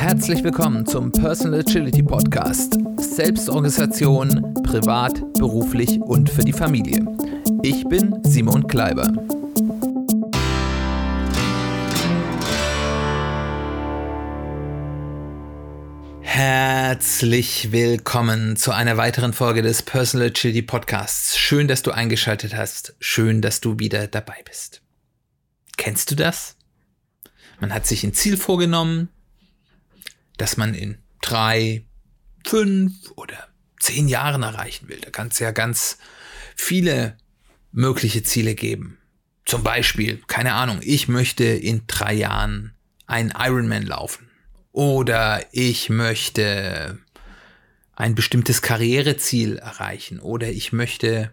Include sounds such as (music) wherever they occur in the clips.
Herzlich willkommen zum Personal Agility Podcast. Selbstorganisation, privat, beruflich und für die Familie. Ich bin Simon Kleiber. Herzlich willkommen zu einer weiteren Folge des Personal Agility Podcasts. Schön, dass du eingeschaltet hast. Schön, dass du wieder dabei bist. Kennst du das? Man hat sich ein Ziel vorgenommen, das man in drei, fünf oder zehn Jahren erreichen will. Da kann es ja ganz viele mögliche Ziele geben. Zum Beispiel, keine Ahnung, ich möchte in drei Jahren ein Ironman laufen. Oder ich möchte ein bestimmtes Karriereziel erreichen. Oder ich möchte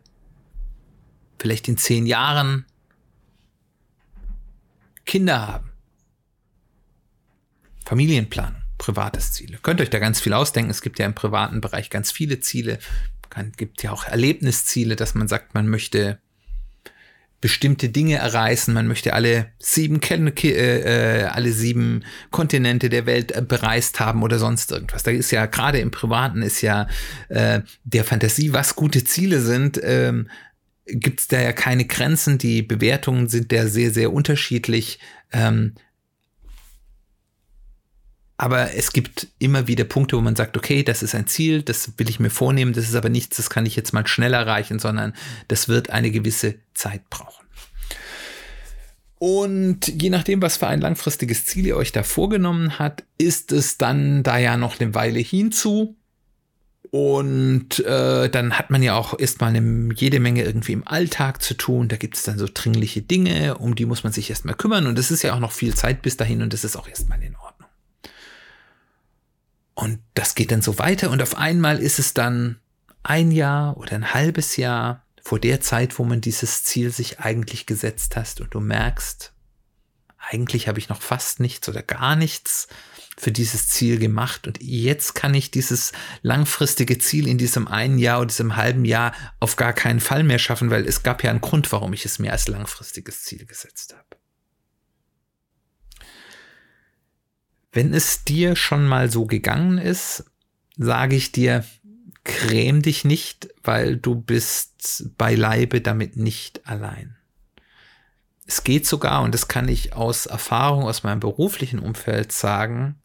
vielleicht in zehn Jahren Kinder haben. Familienplanung, privates Ziel. könnt euch da ganz viel ausdenken. Es gibt ja im privaten Es ganz viele Ziele. Es gibt ja auch Erlebnisziele, dass man sagt, man möchte bestimmte Dinge erreichen. Man möchte alle sieben, äh, äh, alle sieben Kontinente der Welt äh, bereist haben oder sonst irgendwas. Da ist ja gerade im Privaten ist ja äh, der Fantasie, was gute Ziele sind, ähm, gibt es da ja keine Grenzen. Die Bewertungen sind da sehr, sehr unterschiedlich. Ähm, aber es gibt immer wieder Punkte, wo man sagt, okay, das ist ein Ziel, das will ich mir vornehmen, das ist aber nichts, das kann ich jetzt mal schnell erreichen, sondern das wird eine gewisse Zeit brauchen. Und je nachdem, was für ein langfristiges Ziel ihr euch da vorgenommen habt, ist es dann da ja noch eine Weile hinzu. Und äh, dann hat man ja auch erstmal jede Menge irgendwie im Alltag zu tun. Da gibt es dann so dringliche Dinge, um die muss man sich erstmal kümmern. Und es ist ja auch noch viel Zeit bis dahin und das ist auch erstmal in Ordnung. Und das geht dann so weiter und auf einmal ist es dann ein Jahr oder ein halbes Jahr vor der Zeit, wo man dieses Ziel sich eigentlich gesetzt hast und du merkst, eigentlich habe ich noch fast nichts oder gar nichts für dieses Ziel gemacht und jetzt kann ich dieses langfristige Ziel in diesem einen Jahr oder diesem halben Jahr auf gar keinen Fall mehr schaffen, weil es gab ja einen Grund, warum ich es mir als langfristiges Ziel gesetzt habe. Wenn es dir schon mal so gegangen ist, sage ich dir, gräm dich nicht, weil du bist beileibe damit nicht allein. Es geht sogar, und das kann ich aus Erfahrung aus meinem beruflichen Umfeld sagen,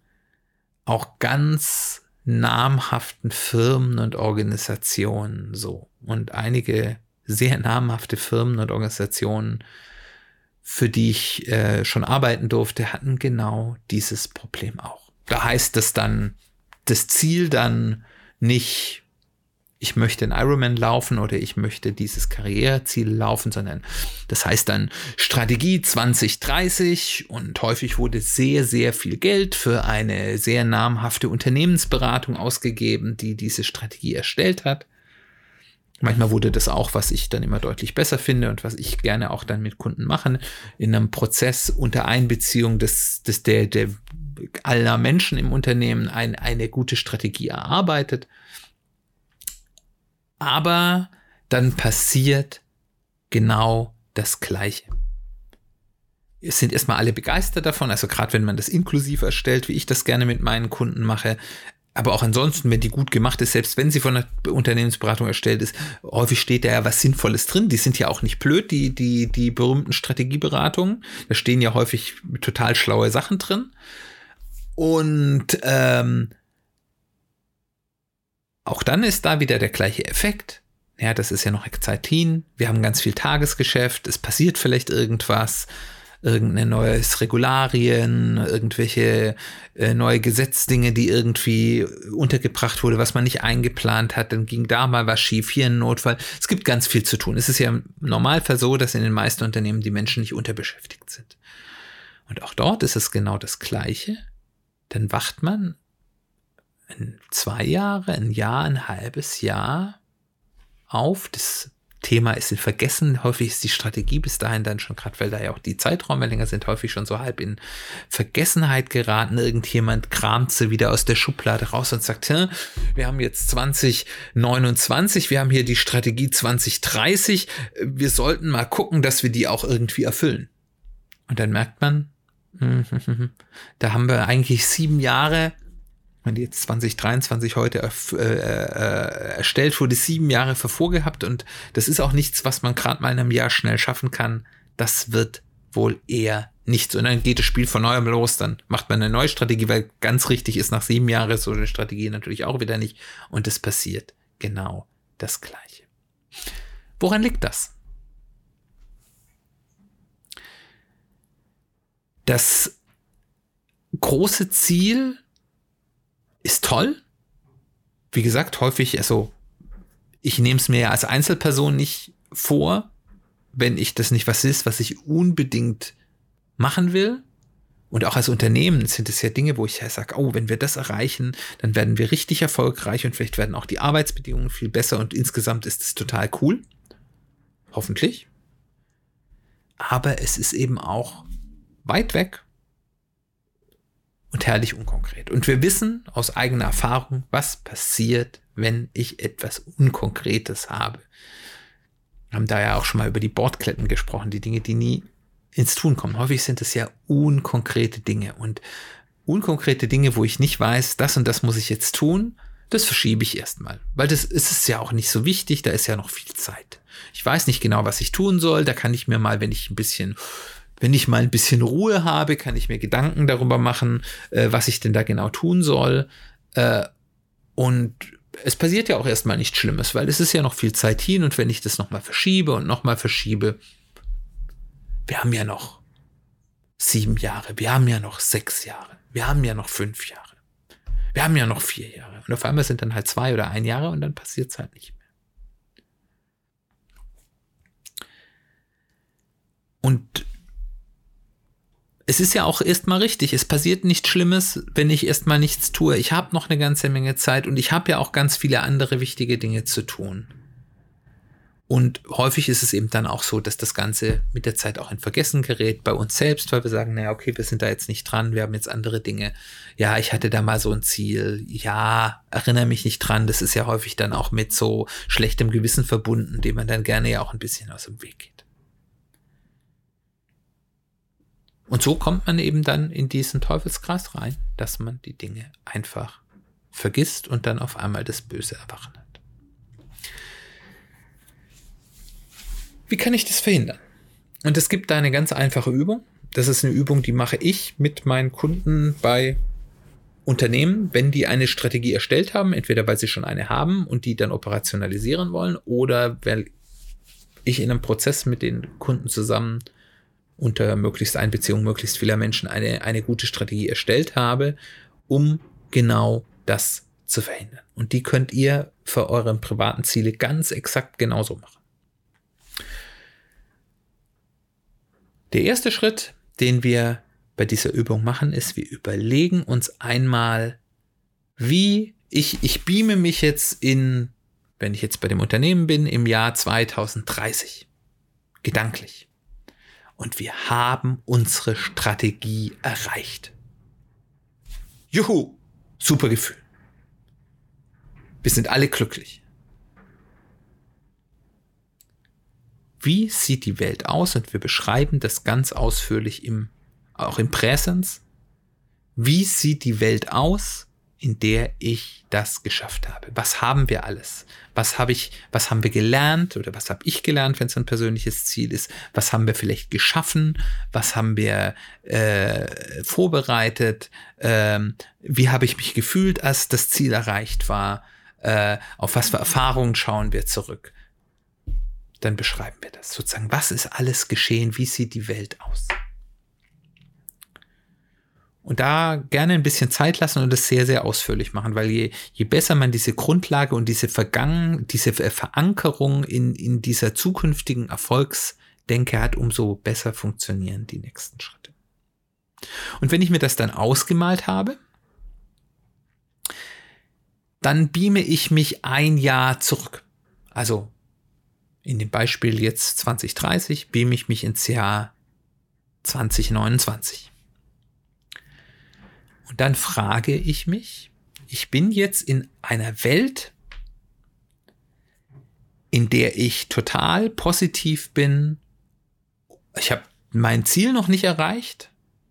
auch ganz namhaften Firmen und Organisationen so. Und einige sehr namhafte Firmen und Organisationen für die ich äh, schon arbeiten durfte, hatten genau dieses Problem auch. Da heißt es dann, das Ziel dann nicht, ich möchte ein Ironman laufen oder ich möchte dieses Karriereziel laufen, sondern das heißt dann Strategie 2030 und häufig wurde sehr, sehr viel Geld für eine sehr namhafte Unternehmensberatung ausgegeben, die diese Strategie erstellt hat. Manchmal wurde das auch, was ich dann immer deutlich besser finde und was ich gerne auch dann mit Kunden mache, in einem Prozess unter Einbeziehung des, des der, der aller Menschen im Unternehmen ein, eine gute Strategie erarbeitet. Aber dann passiert genau das Gleiche. Es sind erstmal alle begeistert davon, also gerade wenn man das inklusiv erstellt, wie ich das gerne mit meinen Kunden mache, aber auch ansonsten, wenn die gut gemacht ist, selbst wenn sie von der Unternehmensberatung erstellt ist, häufig steht da ja was Sinnvolles drin. Die sind ja auch nicht blöd, die, die, die berühmten Strategieberatungen. Da stehen ja häufig total schlaue Sachen drin. Und ähm, auch dann ist da wieder der gleiche Effekt. Ja, das ist ja noch Excitin. Wir haben ganz viel Tagesgeschäft. Es passiert vielleicht irgendwas irgendeine neues Regularien, irgendwelche äh, neue Gesetzdinge, die irgendwie untergebracht wurde, was man nicht eingeplant hat, dann ging da mal was schief, hier ein Notfall. Es gibt ganz viel zu tun. Es ist ja im Normalfall so, dass in den meisten Unternehmen die Menschen nicht unterbeschäftigt sind. Und auch dort ist es genau das Gleiche. Dann wacht man in zwei Jahre, ein Jahr, ein halbes Jahr auf. Das Thema ist in Vergessen. Häufig ist die Strategie bis dahin dann schon, gerade weil da ja auch die Zeiträume länger sind, häufig schon so halb in Vergessenheit geraten. Irgendjemand kramt sie wieder aus der Schublade raus und sagt, wir haben jetzt 2029, wir haben hier die Strategie 2030, wir sollten mal gucken, dass wir die auch irgendwie erfüllen. Und dann merkt man, (laughs) Da haben wir eigentlich sieben Jahre, wenn die jetzt 2023 heute äh, äh, erstellt wurde, sieben Jahre vorgehabt und das ist auch nichts, was man gerade mal in einem Jahr schnell schaffen kann. Das wird wohl eher nichts. Und dann geht das Spiel von neuem los, dann macht man eine neue Strategie, weil ganz richtig ist nach sieben Jahren so eine Strategie natürlich auch wieder nicht. Und es passiert genau das Gleiche. Woran liegt das? Das große Ziel ist toll. Wie gesagt, häufig, also ich nehme es mir ja als Einzelperson nicht vor, wenn ich das nicht was ist, was ich unbedingt machen will. Und auch als Unternehmen sind es ja Dinge, wo ich ja sage, oh, wenn wir das erreichen, dann werden wir richtig erfolgreich und vielleicht werden auch die Arbeitsbedingungen viel besser und insgesamt ist es total cool. Hoffentlich. Aber es ist eben auch weit weg und herrlich unkonkret. Und wir wissen aus eigener Erfahrung, was passiert, wenn ich etwas Unkonkretes habe. Wir haben da ja auch schon mal über die Bordkletten gesprochen, die Dinge, die nie ins Tun kommen. Häufig sind es ja unkonkrete Dinge und unkonkrete Dinge, wo ich nicht weiß, das und das muss ich jetzt tun, das verschiebe ich erstmal, weil das ist es ja auch nicht so wichtig, da ist ja noch viel Zeit. Ich weiß nicht genau, was ich tun soll, da kann ich mir mal, wenn ich ein bisschen wenn ich mal ein bisschen Ruhe habe, kann ich mir Gedanken darüber machen, äh, was ich denn da genau tun soll. Äh, und es passiert ja auch erstmal nichts Schlimmes, weil es ist ja noch viel Zeit hin und wenn ich das nochmal verschiebe und nochmal verschiebe, wir haben ja noch sieben Jahre, wir haben ja noch sechs Jahre, wir haben ja noch fünf Jahre, wir haben ja noch vier Jahre. Und auf einmal sind dann halt zwei oder ein Jahre und dann passiert es halt nicht mehr. Und es ist ja auch erstmal richtig. Es passiert nichts Schlimmes, wenn ich erstmal nichts tue. Ich habe noch eine ganze Menge Zeit und ich habe ja auch ganz viele andere wichtige Dinge zu tun. Und häufig ist es eben dann auch so, dass das Ganze mit der Zeit auch in Vergessen gerät bei uns selbst, weil wir sagen, naja, okay, wir sind da jetzt nicht dran, wir haben jetzt andere Dinge. Ja, ich hatte da mal so ein Ziel. Ja, erinnere mich nicht dran. Das ist ja häufig dann auch mit so schlechtem Gewissen verbunden, dem man dann gerne ja auch ein bisschen aus dem Weg geht. Und so kommt man eben dann in diesen Teufelskreis rein, dass man die Dinge einfach vergisst und dann auf einmal das böse Erwachen hat. Wie kann ich das verhindern? Und es gibt da eine ganz einfache Übung. Das ist eine Übung, die mache ich mit meinen Kunden bei Unternehmen, wenn die eine Strategie erstellt haben, entweder weil sie schon eine haben und die dann operationalisieren wollen oder weil ich in einem Prozess mit den Kunden zusammen unter möglichst Einbeziehung möglichst vieler Menschen eine, eine gute Strategie erstellt habe, um genau das zu verhindern. Und die könnt ihr für eure privaten Ziele ganz exakt genauso machen. Der erste Schritt, den wir bei dieser Übung machen, ist, wir überlegen uns einmal, wie ich, ich beame mich jetzt in, wenn ich jetzt bei dem Unternehmen bin, im Jahr 2030. Gedanklich und wir haben unsere Strategie erreicht. Juhu, super Gefühl. Wir sind alle glücklich. Wie sieht die Welt aus? Und wir beschreiben das ganz ausführlich im, auch im Präsens. Wie sieht die Welt aus, in der ich das geschafft habe. Was haben wir alles? Was habe ich, was haben wir gelernt oder was habe ich gelernt, wenn es ein persönliches Ziel ist? Was haben wir vielleicht geschaffen? Was haben wir äh, vorbereitet? Ähm, wie habe ich mich gefühlt, als das Ziel erreicht war? Äh, auf was für Erfahrungen schauen wir zurück? Dann beschreiben wir das sozusagen. Was ist alles geschehen? Wie sieht die Welt aus? Und da gerne ein bisschen Zeit lassen und das sehr, sehr ausführlich machen, weil je, je besser man diese Grundlage und diese Vergangen, diese Verankerung in, in dieser zukünftigen Erfolgsdenke hat, umso besser funktionieren die nächsten Schritte. Und wenn ich mir das dann ausgemalt habe, dann beame ich mich ein Jahr zurück. Also in dem Beispiel jetzt 2030 beame ich mich ins Jahr 2029. Und dann frage ich mich, ich bin jetzt in einer Welt, in der ich total positiv bin. Ich habe mein Ziel noch nicht erreicht.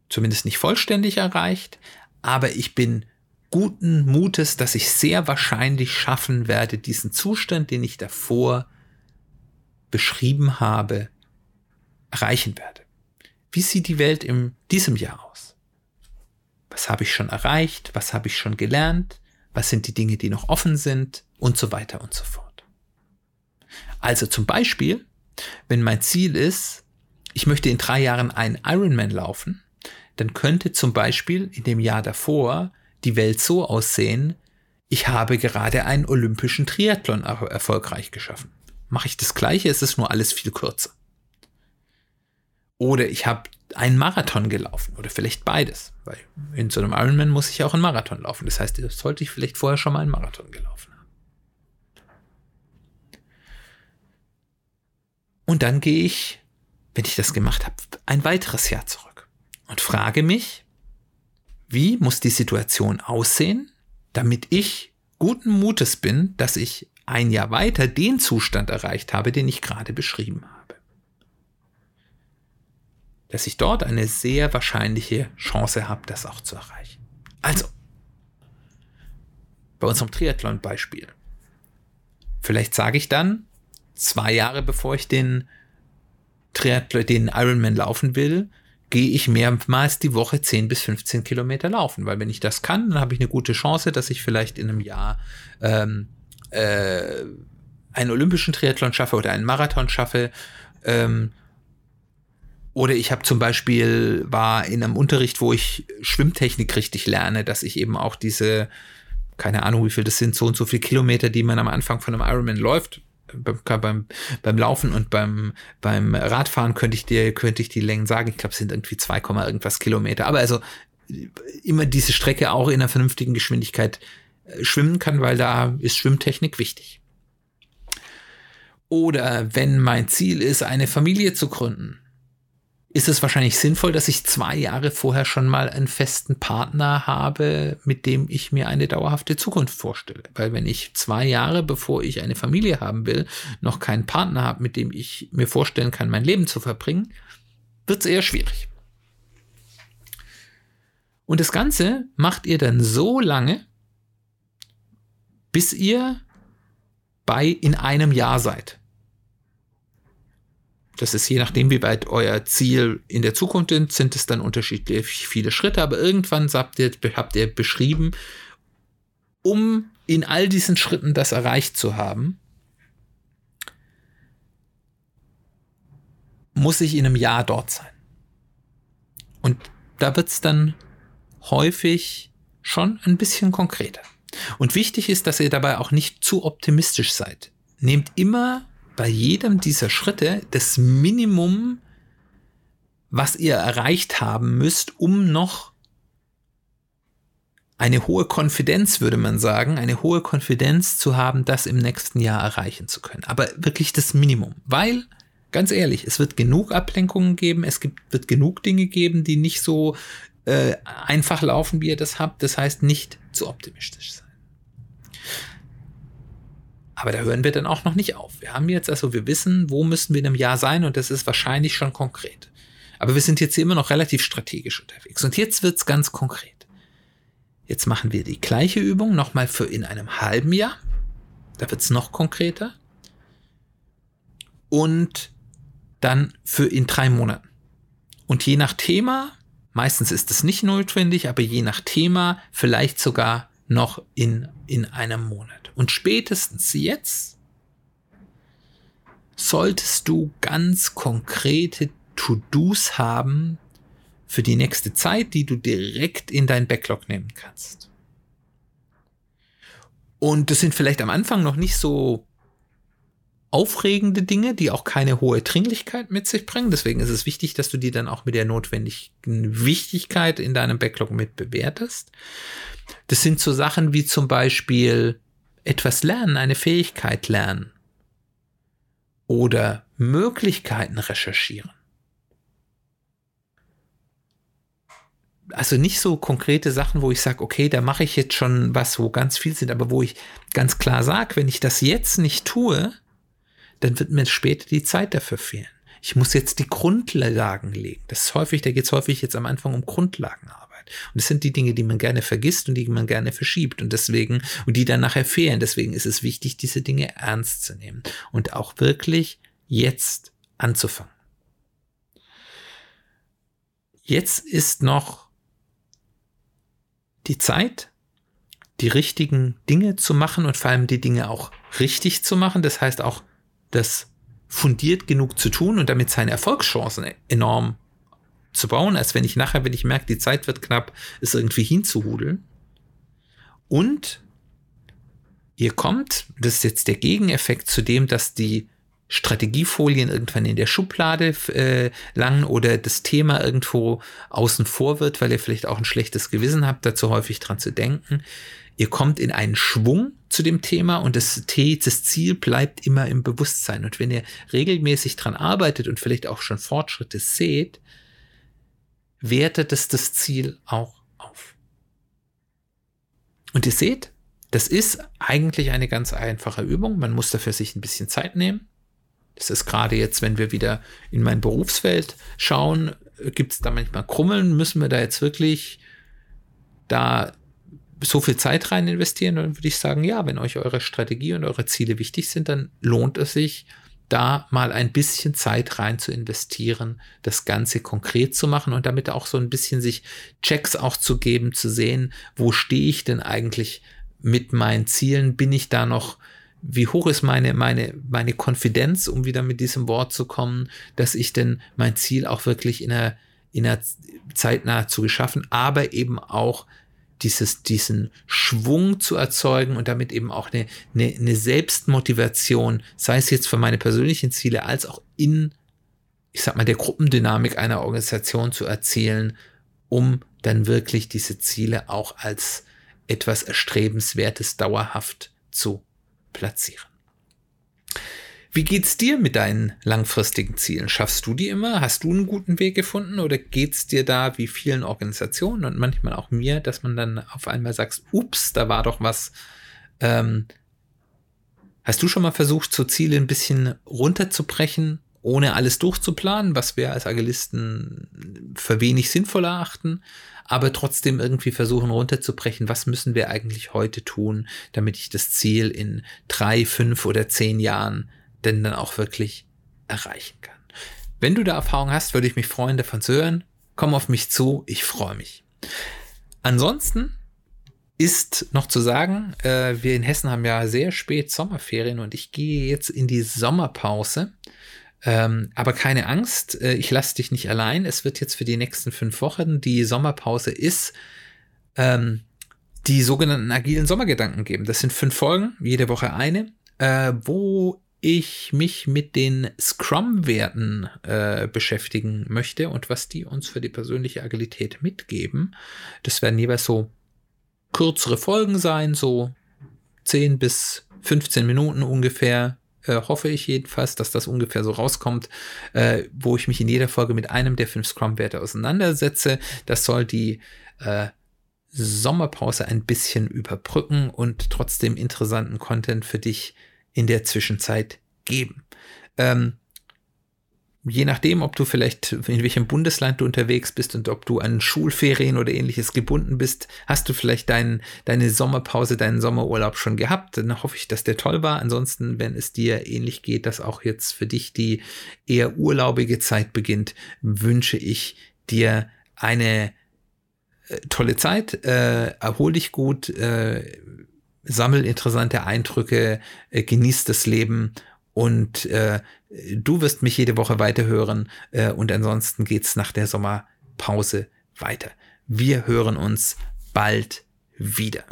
zumindest nicht vollständig erreicht, aber ich bin guten Mutes, dass ich sehr wahrscheinlich schaffen werde, diesen Zustand, den ich davor beschrieben habe, erreichen werde. Wie sieht die Welt in diesem Jahr aus? Was habe ich schon erreicht? Was habe ich schon gelernt? Was sind die Dinge, die noch offen sind? Und so weiter und so fort. Also zum Beispiel, wenn mein Ziel ist, ich möchte in drei Jahren einen Ironman laufen, dann könnte zum Beispiel in dem Jahr davor die Welt so aussehen, ich habe gerade einen olympischen Triathlon erfolgreich geschaffen. Mache ich das gleiche, ist es nur alles viel kürzer. Oder ich habe einen Marathon gelaufen oder vielleicht beides, weil in so einem Ironman muss ich auch einen Marathon laufen. Das heißt, sollte ich vielleicht vorher schon mal einen Marathon gelaufen haben. Und dann gehe ich, wenn ich das gemacht habe, ein weiteres Jahr zurück und frage mich, wie muss die Situation aussehen, damit ich guten Mutes bin, dass ich ein Jahr weiter den Zustand erreicht habe, den ich gerade beschrieben habe. Dass ich dort eine sehr wahrscheinliche Chance habe, das auch zu erreichen. Also, bei unserem Triathlon-Beispiel. Vielleicht sage ich dann, zwei Jahre bevor ich den Triathlon, den Ironman laufen will, gehe ich mehrmals die Woche 10 bis 15 Kilometer laufen, weil wenn ich das kann, dann habe ich eine gute Chance, dass ich vielleicht in einem Jahr ähm, äh, einen olympischen Triathlon schaffe oder einen Marathon schaffe. Ähm, oder ich habe zum Beispiel war in einem Unterricht, wo ich Schwimmtechnik richtig lerne, dass ich eben auch diese, keine Ahnung, wie viel das sind, so und so viele Kilometer, die man am Anfang von einem Ironman läuft, beim, beim Laufen und beim, beim Radfahren könnte ich dir, könnte ich die Längen sagen. Ich glaube, es sind irgendwie 2, irgendwas Kilometer. Aber also immer diese Strecke auch in einer vernünftigen Geschwindigkeit äh, schwimmen kann, weil da ist Schwimmtechnik wichtig. Oder wenn mein Ziel ist, eine Familie zu gründen, ist es wahrscheinlich sinnvoll, dass ich zwei Jahre vorher schon mal einen festen Partner habe, mit dem ich mir eine dauerhafte Zukunft vorstelle. Weil wenn ich zwei Jahre, bevor ich eine Familie haben will, noch keinen Partner habe, mit dem ich mir vorstellen kann, mein Leben zu verbringen, wird es eher schwierig. Und das Ganze macht ihr dann so lange, bis ihr bei in einem Jahr seid. Das ist je nachdem, wie weit euer Ziel in der Zukunft ist, sind es dann unterschiedlich viele Schritte, aber irgendwann habt ihr, habt ihr beschrieben, um in all diesen Schritten das erreicht zu haben, muss ich in einem Jahr dort sein. Und da wird es dann häufig schon ein bisschen konkreter. Und wichtig ist, dass ihr dabei auch nicht zu optimistisch seid. Nehmt immer bei jedem dieser Schritte das Minimum, was ihr erreicht haben müsst, um noch eine hohe Konfidenz, würde man sagen, eine hohe Konfidenz zu haben, das im nächsten Jahr erreichen zu können. Aber wirklich das Minimum, weil, ganz ehrlich, es wird genug Ablenkungen geben, es gibt, wird genug Dinge geben, die nicht so äh, einfach laufen, wie ihr das habt. Das heißt, nicht zu optimistisch sein. Aber da hören wir dann auch noch nicht auf. Wir haben jetzt also, wir wissen, wo müssen wir in einem Jahr sein und das ist wahrscheinlich schon konkret. Aber wir sind jetzt immer noch relativ strategisch unterwegs. Und jetzt wird's ganz konkret. Jetzt machen wir die gleiche Übung nochmal für in einem halben Jahr. Da wird's noch konkreter. Und dann für in drei Monaten. Und je nach Thema, meistens ist es nicht notwendig, aber je nach Thema vielleicht sogar noch in, in einem Monat. Und spätestens jetzt solltest du ganz konkrete To-Dos haben für die nächste Zeit, die du direkt in dein Backlog nehmen kannst. Und das sind vielleicht am Anfang noch nicht so aufregende Dinge, die auch keine hohe Dringlichkeit mit sich bringen. Deswegen ist es wichtig, dass du die dann auch mit der notwendigen Wichtigkeit in deinem Backlog mit bewertest. Das sind so Sachen wie zum Beispiel etwas lernen, eine Fähigkeit lernen oder Möglichkeiten recherchieren. Also nicht so konkrete Sachen, wo ich sage, okay, da mache ich jetzt schon was, wo ganz viel sind, aber wo ich ganz klar sage, wenn ich das jetzt nicht tue, dann wird mir später die Zeit dafür fehlen. ich muss jetzt die Grundlagen legen. Das ist häufig, da geht es häufig jetzt am Anfang um Grundlagenarbeit. Und das sind die Dinge, die man gerne vergisst und die man gerne verschiebt und deswegen, und die dann nachher fehlen. Deswegen ist es wichtig, diese Dinge ernst zu nehmen und auch wirklich jetzt anzufangen. Jetzt ist noch die Zeit, die richtigen Dinge zu machen und vor allem die Dinge auch richtig zu machen. Das heißt auch, das fundiert genug zu tun und damit seine Erfolgschancen enorm zu bauen, als wenn ich nachher, wenn ich merke, die Zeit wird knapp, es irgendwie hinzuhudeln. Und ihr kommt, das ist jetzt der Gegeneffekt zu dem, dass die Strategiefolien irgendwann in der Schublade äh, langen oder das Thema irgendwo außen vor wird, weil ihr vielleicht auch ein schlechtes Gewissen habt, dazu häufig dran zu denken. Ihr kommt in einen Schwung zu dem Thema und das, das Ziel bleibt immer im Bewusstsein. Und wenn ihr regelmäßig dran arbeitet und vielleicht auch schon Fortschritte seht, wertet es das Ziel auch auf. Und ihr seht, das ist eigentlich eine ganz einfache Übung. Man muss dafür sich ein bisschen Zeit nehmen. Das ist gerade jetzt, wenn wir wieder in mein Berufsfeld schauen, gibt es da manchmal Krummeln? Müssen wir da jetzt wirklich da so viel Zeit rein investieren? Dann würde ich sagen, ja, wenn euch eure Strategie und eure Ziele wichtig sind, dann lohnt es sich, da mal ein bisschen Zeit rein zu investieren, das Ganze konkret zu machen und damit auch so ein bisschen sich Checks auch zu geben, zu sehen, wo stehe ich denn eigentlich mit meinen Zielen? Bin ich da noch wie hoch ist meine, meine, meine Konfidenz, um wieder mit diesem Wort zu kommen, dass ich denn mein Ziel auch wirklich in einer, in einer Zeit nahezu geschaffen, aber eben auch dieses, diesen Schwung zu erzeugen und damit eben auch eine, eine, eine Selbstmotivation, sei es jetzt für meine persönlichen Ziele, als auch in, ich sag mal, der Gruppendynamik einer Organisation zu erzielen, um dann wirklich diese Ziele auch als etwas Erstrebenswertes dauerhaft zu platzieren. Wie geht's dir mit deinen langfristigen Zielen? Schaffst du die immer? Hast du einen guten Weg gefunden oder geht's dir da wie vielen Organisationen und manchmal auch mir, dass man dann auf einmal sagst, ups, da war doch was. Ähm, hast du schon mal versucht, so Ziele ein bisschen runterzubrechen, ohne alles durchzuplanen, was wir als Agilisten für wenig sinnvoll erachten? aber trotzdem irgendwie versuchen runterzubrechen, was müssen wir eigentlich heute tun, damit ich das Ziel in drei, fünf oder zehn Jahren denn dann auch wirklich erreichen kann. Wenn du da Erfahrung hast, würde ich mich freuen, davon zu hören. Komm auf mich zu, ich freue mich. Ansonsten ist noch zu sagen, äh, wir in Hessen haben ja sehr spät Sommerferien und ich gehe jetzt in die Sommerpause. Ähm, aber keine Angst, äh, ich lasse dich nicht allein. Es wird jetzt für die nächsten fünf Wochen die Sommerpause ist, ähm, die sogenannten agilen Sommergedanken geben. Das sind fünf Folgen, jede Woche eine, äh, wo ich mich mit den Scrum-Werten äh, beschäftigen möchte und was die uns für die persönliche Agilität mitgeben. Das werden jeweils so kürzere Folgen sein, so 10 bis 15 Minuten ungefähr, äh, hoffe ich jedenfalls, dass das ungefähr so rauskommt, äh, wo ich mich in jeder Folge mit einem der fünf Scrum-Werte auseinandersetze. Das soll die äh, Sommerpause ein bisschen überbrücken und trotzdem interessanten Content für dich in der Zwischenzeit geben. Ähm, je nachdem, ob du vielleicht in welchem Bundesland du unterwegs bist und ob du an Schulferien oder ähnliches gebunden bist, hast du vielleicht dein, deine Sommerpause, deinen Sommerurlaub schon gehabt. Dann hoffe ich, dass der toll war. Ansonsten, wenn es dir ähnlich geht, dass auch jetzt für dich die eher urlaubige Zeit beginnt, wünsche ich dir eine äh, tolle Zeit. Äh, erhol dich gut, äh, sammel interessante Eindrücke, äh, genieß das Leben und äh, du wirst mich jede Woche weiterhören äh, und ansonsten geht's nach der Sommerpause weiter. Wir hören uns bald wieder.